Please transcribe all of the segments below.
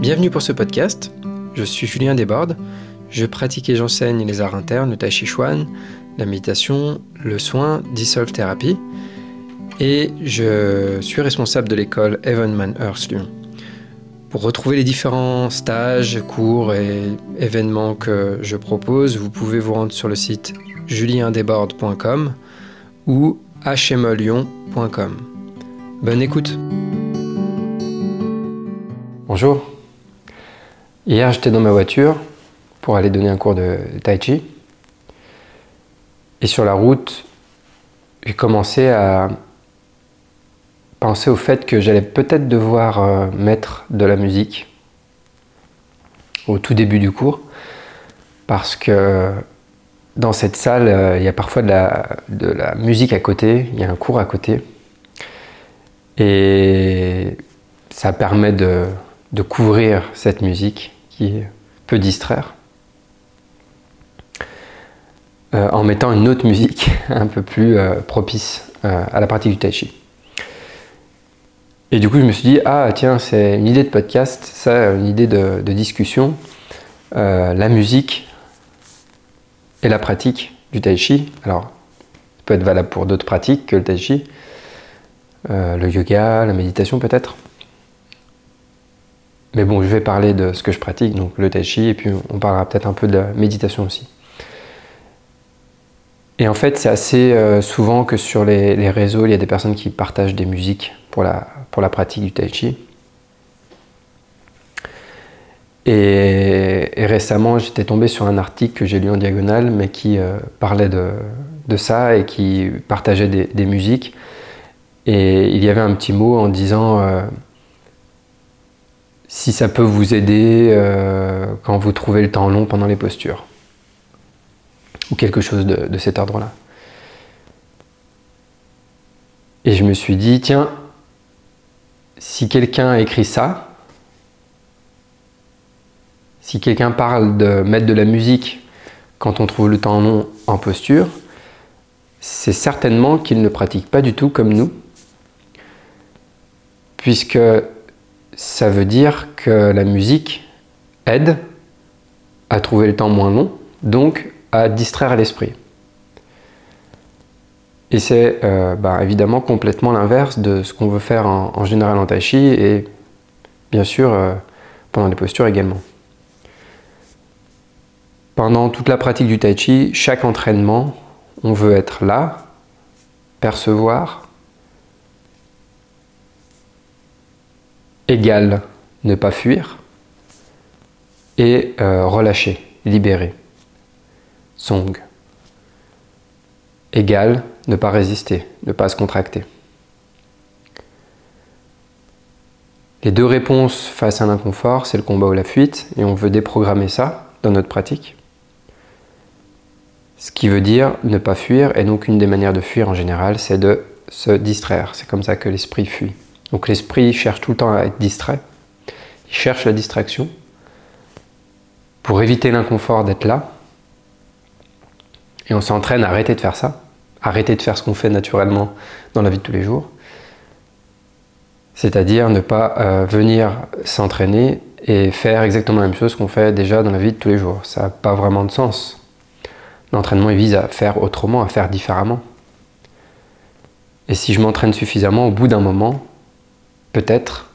Bienvenue pour ce podcast. Je suis Julien Desbordes. Je pratique et j'enseigne les arts internes, le tai chi chuan, la méditation, le soin, Dissolve Therapy. Et je suis responsable de l'école Evenman Earth Lyon. Pour retrouver les différents stages, cours et événements que je propose, vous pouvez vous rendre sur le site juliendesbordes.com ou hmlyon.com. Bonne écoute. Bonjour. Hier, j'étais dans ma voiture pour aller donner un cours de tai chi. Et sur la route, j'ai commencé à penser au fait que j'allais peut-être devoir euh, mettre de la musique au tout début du cours parce que dans cette salle, euh, il y a parfois de la, musique à côté, il y a un cours à côté. Et ça permet de couvrir cette musique peut distraire. Euh, en mettant une autre musique un peu plus euh, propice euh, à la pratique du tai chi. Et du coup, je me suis dit, ah tiens, c'est une idée de podcast, ça, une idée de, de discussion. la musique et la pratique du tai chi. Alors, ça peut être valable pour d'autres pratiques que le tai chi. le yoga, la méditation peut-être. Mais bon, je vais parler de ce que je pratique, donc le tai chi, et puis on parlera peut-être un peu de la méditation aussi. Et en fait, c'est assez euh, souvent que sur les, réseaux, il y a des personnes qui partagent des musiques pour la, pour la pratique du tai chi. Et, récemment, j'étais tombé sur un article que j'ai lu en diagonale, mais qui euh, parlait de, de, ça et qui partageait des, des, musiques. Et il y avait un petit mot en disant euh, si ça peut vous aider euh, quand vous trouvez le temps long pendant les postures. Ou quelque chose de, cet ordre-là. Et je me suis dit, tiens, si quelqu'un écrit ça, si quelqu'un parle de mettre de la musique quand on trouve le temps long en posture, c'est certainement qu'il ne pratique pas du tout comme nous, puisque ça veut dire que la musique aide à trouver le temps moins long, donc à distraire l'esprit. Et c'est euh, bah, évidemment complètement l'inverse de ce qu'on veut faire en, général en tai chi et bien sûr euh, pendant les postures également. Pendant toute la pratique du tai chi, chaque entraînement, on veut être là, percevoir, égale ne pas fuir et euh, relâcher, libérer. Song. Égale ne pas résister, ne pas se contracter. Les deux réponses face à l'inconfort, c'est le combat ou la fuite, et on veut déprogrammer ça dans notre pratique. Ce qui veut dire ne pas fuir, et donc une des manières de fuir en général, c'est de se distraire. C'est comme ça que l'esprit fuit. Donc l'esprit cherche tout le temps à être distrait. Il cherche la distraction pour éviter l'inconfort d'être là. Et on s'entraîne à arrêter de faire ça, arrêter de faire ce qu'on fait naturellement dans la vie de tous les jours. C'est-à-dire ne pas euh, venir s'entraîner et faire exactement la même chose qu'on fait déjà dans la vie de tous les jours. Ça n'a pas vraiment de sens. L'entraînement vise à faire autrement, à faire différemment. Et si je m'entraîne suffisamment, au bout d'un moment, peut-être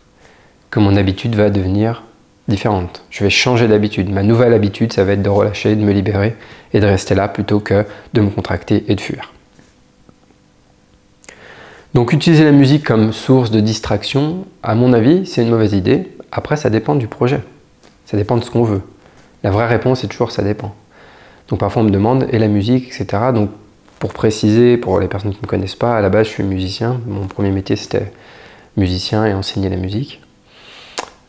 que mon habitude va devenir différente. Je vais changer d'habitude. Ma nouvelle habitude, ça va être de relâcher, de me libérer et de rester là plutôt que de me contracter et de fuir. Donc utiliser la musique comme source de distraction, à mon avis, c'est une mauvaise idée. Après, ça dépend du projet. Ça dépend de ce qu'on veut. La vraie réponse est toujours ça dépend. Donc parfois on me demande, et la musique, etc. Donc pour préciser, pour les personnes qui ne me connaissent pas, à la base je suis musicien. Mon premier métier c'était musicien et enseigner la musique.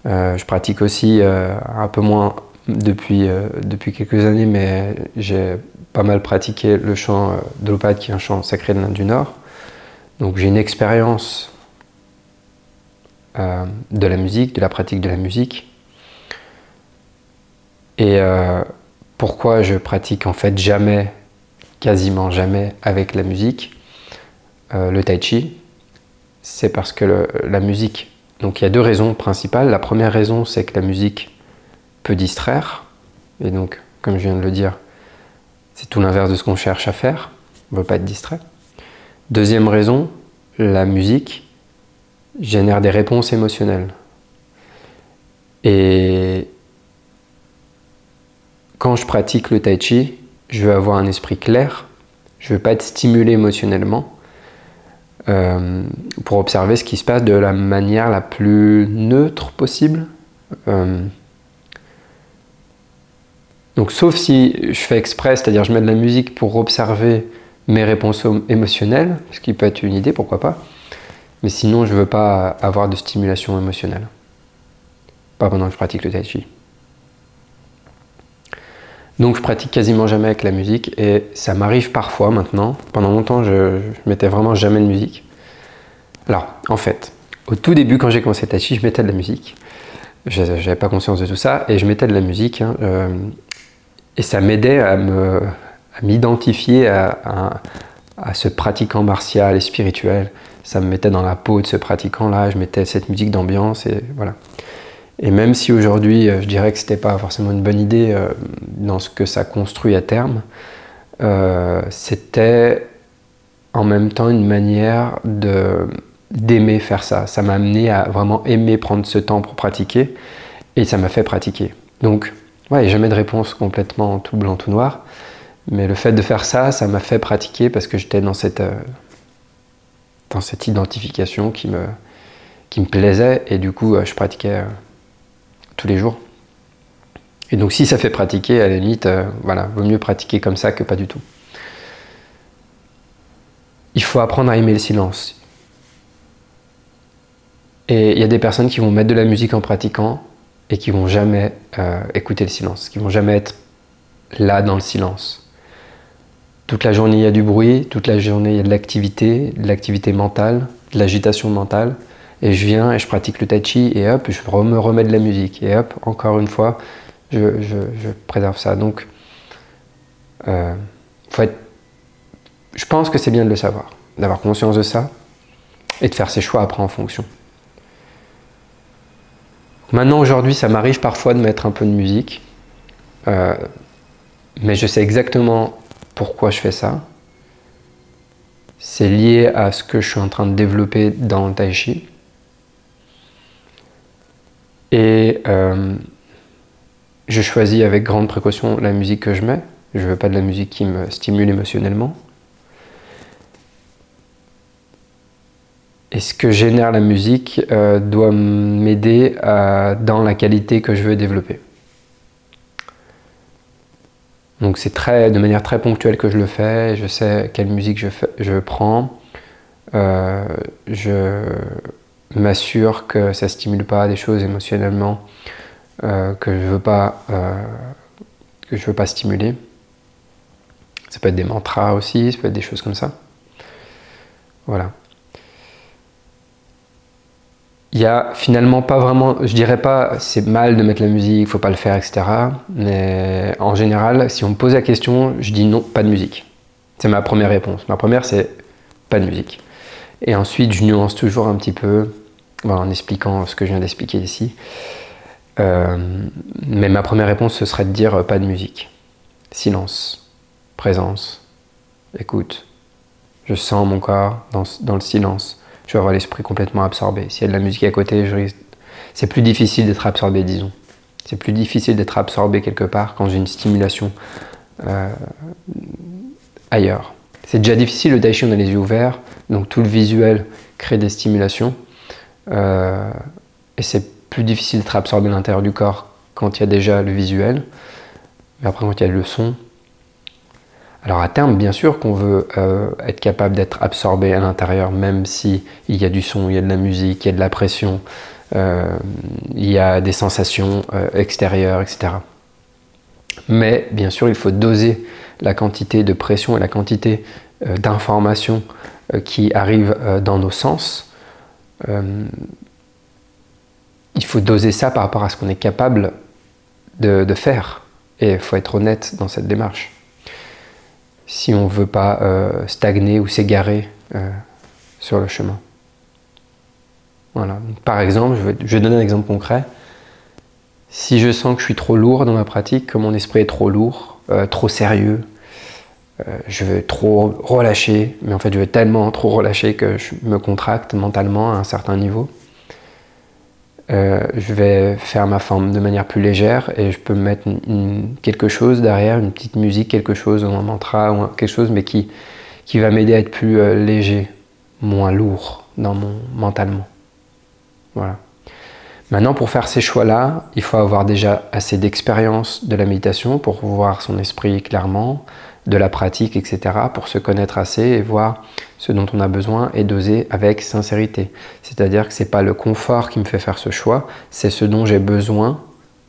Euh, je pratique aussi euh, un peu moins depuis, euh, depuis quelques années, mais j'ai pas mal pratiqué le chant de qui est un chant sacré de l'Inde du Nord. Donc j'ai une expérience de la musique, de la pratique de la musique. Et pourquoi je pratique en fait jamais, quasiment jamais avec la musique, le tai chi, c'est parce que la musique Donc il y a deux raisons principales. La première raison, c'est que la musique peut distraire. Et donc, comme je viens de le dire, c'est tout l'inverse de ce qu'on cherche à faire. On ne veut pas être distrait. Deuxième raison, la musique génère des réponses émotionnelles. Et quand je pratique le tai chi, je veux avoir un esprit clair, je veux pas être stimulé émotionnellement euh, pour observer ce qui se passe de la manière la plus neutre possible. Euh, donc sauf si je fais exprès, c'est-à-dire je mets de la musique pour observer mes réponses émotionnelles, ce qui peut être une idée, pourquoi pas. Mais sinon, je ne veux pas avoir de stimulation émotionnelle. Pas pendant que je pratique le tai chi. Donc je pratique quasiment jamais avec la musique et ça m'arrive parfois maintenant. Pendant longtemps, je, ne mettais vraiment jamais de musique. Alors, en fait, au tout début, quand j'ai commencé Tai Chi, je mettais de la musique. Je n'avais pas conscience de tout ça et je mettais de la musique. Hein, euh, et ça m'aidait à m'identifier à, à, ce pratiquant martial et spirituel. Ça me mettait dans la peau de ce pratiquant-là. Je mettais cette musique d'ambiance et voilà. Et même si aujourd'hui, euh, je dirais que ce n'était pas forcément une bonne idée euh, dans ce que ça construit à terme, euh, c'était en même temps une manière d'aimer faire ça. Ça m'a amené à vraiment aimer prendre ce temps pour pratiquer et ça m'a fait pratiquer. Donc, ouais, il n'y a jamais de réponse complètement tout blanc, tout noir. Mais le fait de faire ça, ça m'a fait pratiquer parce que j'étais dans cette, dans cette identification qui me, qui me plaisait et du coup, je pratiquais tous les jours. Et donc si ça fait pratiquer, à la limite, euh, voilà, vaut mieux pratiquer comme ça que pas du tout. Il faut apprendre à aimer le silence. Et il y a des personnes qui vont mettre de la musique en pratiquant et qui vont jamais euh, écouter le silence, qui vont jamais être là dans le silence. Toute la journée, il y a du bruit, toute la journée, il y a de l'activité, de l'activité mentale, de l'agitation mentale. Et je viens et je pratique le tai chi et hop, je me remets de la musique. Et hop, encore une fois, je, préserve ça. Donc, euh, je pense que c'est bien de le savoir, d'avoir conscience de ça et de faire ses choix après en fonction. Maintenant, aujourd'hui, ça m'arrive parfois de mettre un peu de musique, euh, mais je sais exactement pourquoi je fais ça. C'est lié à ce que je suis en train de développer dans le tai chi. Et euh, je choisis avec grande précaution la musique que je mets. Je ne veux pas de la musique qui me stimule émotionnellement. Et ce que génère la musique euh, doit m'aider dans la qualité que je veux développer. Donc c'est très, de manière très ponctuelle que je le fais. Je sais quelle musique je, je prends. Euh, je m'assure que ça stimule pas des choses émotionnellement euh, que je veux pas euh, que je veux pas stimuler. Ça peut être des mantras aussi, ça peut être des choses comme ça. Voilà. Il y a finalement pas vraiment, je dirais pas c'est mal de mettre la musique, faut pas le faire, etc. Mais en général, si on me pose la question, je dis non, pas de musique. C'est ma première réponse. Ma première, c'est pas de musique. Et ensuite, je nuance toujours un petit peu en expliquant ce que je viens d'expliquer ici. Euh, mais ma première réponse, ce serait de dire euh, pas de musique. Silence, présence, écoute. Je sens mon corps dans, le silence. Je vais avoir l'esprit complètement absorbé. S'il y a de la musique à côté, c'est plus difficile d'être absorbé, disons. C'est plus difficile d'être absorbé quelque part quand j'ai une stimulation euh, ailleurs. C'est déjà difficile, le Daishi, on a les yeux ouverts, donc tout le visuel crée des stimulations. Euh, et c'est plus difficile d'être absorbé à l'intérieur du corps quand il y a déjà le visuel. Mais après, quand il y a le son. Alors à terme, bien sûr qu'on veut euh, être capable d'être absorbé à l'intérieur, même si y a du son, il y a de la musique, il y a de la pression, euh, il y a des sensations extérieures, etc. Mais bien sûr, il faut doser la quantité de pression et la quantité d'informations qui arrivent dans nos sens euh, il faut doser ça par rapport à ce qu'on est capable de, faire. Et il faut être honnête dans cette démarche. Si on ne veut pas euh, stagner ou s'égarer euh, sur le chemin. Voilà. Par exemple, je vais, donner un exemple concret. Si je sens que je suis trop lourd dans ma pratique, que mon esprit est trop lourd, trop sérieux, euh, je veux trop relâcher, mais en fait je veux tellement trop relâcher que je me contracte mentalement à un certain niveau. Euh, je vais faire ma forme de manière plus légère et je peux mettre quelque chose derrière, une petite musique, quelque chose, ou un mantra, ou quelque chose, mais qui, qui va m'aider à être plus léger, moins lourd dans mon mentalement. Voilà. Maintenant, pour faire ces choix-là, il faut avoir déjà assez d'expérience de la méditation pour voir son esprit clairement, de la pratique, etc., pour se connaître assez et voir ce dont on a besoin et doser avec sincérité. C'est-à-dire que ce n'est pas le confort qui me fait faire ce choix, c'est ce dont j'ai besoin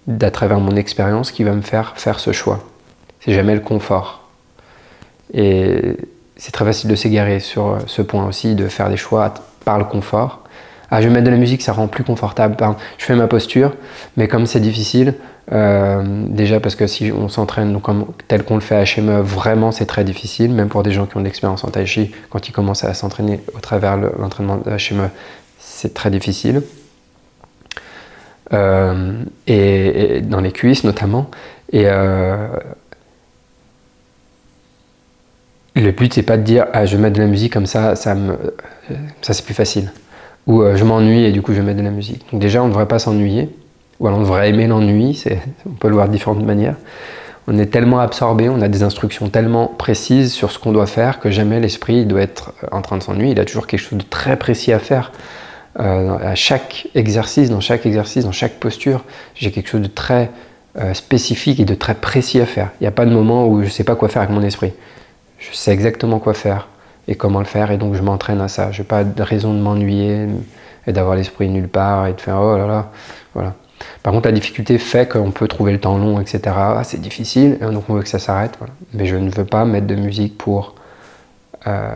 d'à travers mon expérience qui va me faire faire ce choix. C'est jamais le confort. Et c'est très facile de s'égarer sur ce point aussi, de faire des choix par le confort ah, je vais mettre de la musique, ça rend plus confortable. je fais ma posture, mais comme c'est difficile, euh, déjà parce que si on s'entraîne tel qu'on le fait à HME, vraiment c'est très difficile, même pour des gens qui ont de l'expérience en tai chi, quand ils commencent à s'entraîner au travers l'entraînement de HME, c'est très difficile. Euh, et, dans les cuisses notamment. Et euh, le but c'est pas de dire ah, je vais mettre de la musique comme ça, ça, me, ça c'est plus facile où euh, je m'ennuie et du coup je mettre de la musique. Donc déjà on ne devrait pas s'ennuyer, ou alors on devrait aimer l'ennui, on peut le voir de différentes manières. On est tellement absorbé, on a des instructions tellement précises sur ce qu'on doit faire que jamais l'esprit doit être euh, en train de s'ennuyer. Il a toujours quelque chose de très précis à faire. Euh, à chaque exercice, dans chaque exercice, dans chaque posture, j'ai quelque chose de très spécifique et de très précis à faire. Il n'y a pas de moment où je ne sais pas quoi faire avec mon esprit. Je sais exactement quoi faire et comment le faire. Et donc je m'entraîne à ça. Je n'ai pas de raison de m'ennuyer et d'avoir l'esprit nulle part et de faire oh là là. Voilà. Par contre, la difficulté fait qu'on peut trouver le temps long, etc. Ah, c'est difficile, et donc on veut que ça s'arrête. Mais je ne veux pas mettre de musique pour, euh,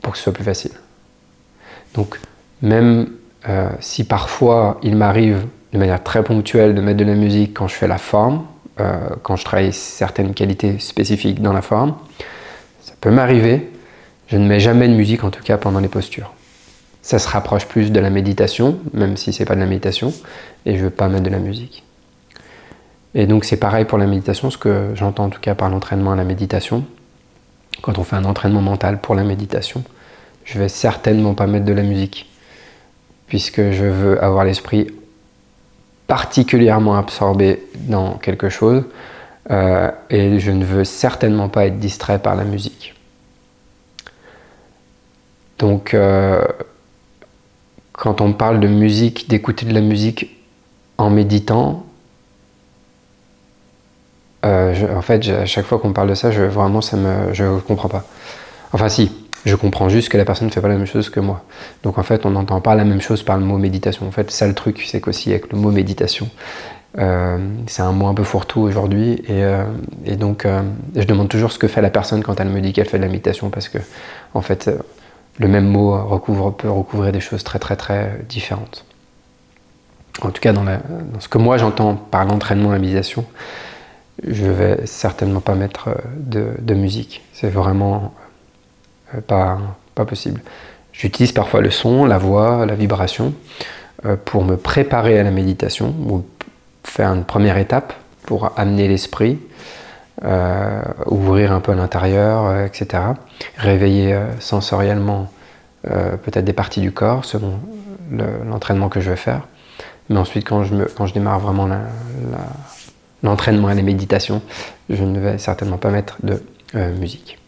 pour que ce soit plus facile. Donc, même euh, si parfois il m'arrive de manière très ponctuelle de mettre de la musique quand je fais la forme, euh, quand je travaille certaines qualités spécifiques dans la forme, peut m'arriver, je ne mets jamais de musique en tout cas pendant les postures. Ça se rapproche plus de la méditation, même si c'est pas de la méditation, et je veux pas mettre de la musique. Et donc c'est pareil pour la méditation, ce que j'entends en tout cas par l'entraînement à la méditation. Quand on fait un entraînement mental pour la méditation, je vais certainement pas mettre de la musique, puisque je veux avoir l'esprit particulièrement absorbé dans quelque chose, euh, et je ne veux certainement pas être distrait par la musique. Donc, euh, quand on parle de musique, d'écouter de la musique en méditant, euh, en fait, à chaque fois qu'on parle de ça, je, vraiment, ça me, je ne comprends pas. Enfin, si, je comprends juste que la personne ne fait pas la même chose que moi. Donc, en fait, on n'entend pas la même chose par le mot méditation. En fait, ça le truc, c'est qu'aussi avec le mot méditation, euh, c'est un mot un peu fourre-tout aujourd'hui et, euh, donc euh, je demande toujours ce que fait la personne quand elle me dit qu'elle fait de la méditation parce que en fait le même mot recouvre, peut recouvrir des choses très très très différentes. En tout cas dans, ce que moi j'entends par l'entraînement à la méditation, je vais certainement pas mettre de, musique. C'est vraiment pas, pas possible. J'utilise parfois le son, la voix, la vibration pour me préparer à la méditation ou faire une première étape pour amener l'esprit, euh, ouvrir un peu l'intérieur, euh, etc. Réveiller euh, sensoriellement peut-être des parties du corps selon l'entraînement que je vais faire. Mais ensuite, quand je, me, quand je démarre vraiment l'entraînement et les méditations, je ne vais certainement pas mettre de musique.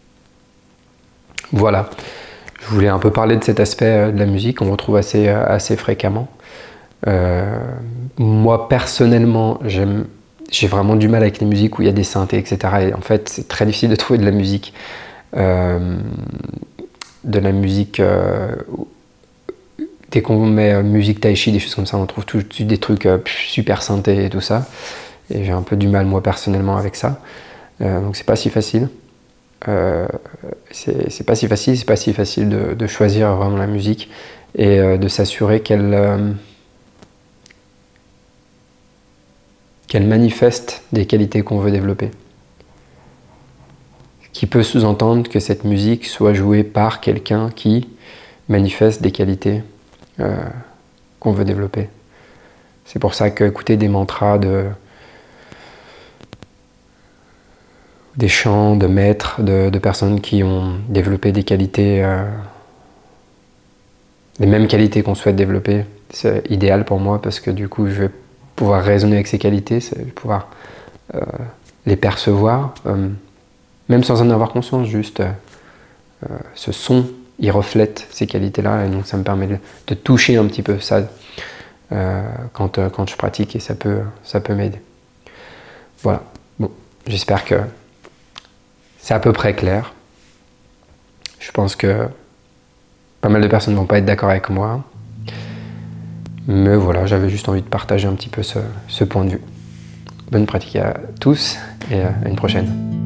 Voilà, je voulais un peu parler de cet aspect de la musique qu'on retrouve assez, assez fréquemment. Euh, moi, personnellement, j'ai vraiment du mal avec les musiques où il y a des synthés, etc. Et en fait, c'est très difficile de trouver de la musique. Euh, de la musique. Euh, dès qu'on met musique tai chi, des choses comme ça, on trouve tout de suite des trucs super synthés et tout ça. Et j'ai un peu du mal, moi, personnellement, avec ça. donc, c'est pas si facile. c'est pas si facile, c'est pas si facile de, choisir vraiment la musique et de s'assurer qu'elle qu'elle manifeste des qualités qu'on veut développer. Qui peut sous-entendre que cette musique soit jouée par quelqu'un qui manifeste des qualités qu'on veut développer. C'est pour ça qu'écouter des mantras de des chants de maîtres, de, personnes qui ont développé des qualités, euh, les mêmes qualités qu'on souhaite développer, c'est idéal pour moi parce que du coup je vais pouvoir raisonner avec ces qualités, pouvoir euh, les percevoir, euh, même sans en avoir conscience, juste ce son, il reflète ces qualités-là et donc ça me permet de, toucher un petit peu ça quand, quand je pratique et ça peut, ça peut m'aider. Voilà, bon, j'espère que c'est à peu près clair. Je pense que pas mal de personnes ne vont pas être d'accord avec moi. Mais voilà, j'avais juste envie de partager un petit peu ce, point de vue. Bonne pratique à tous et à une prochaine.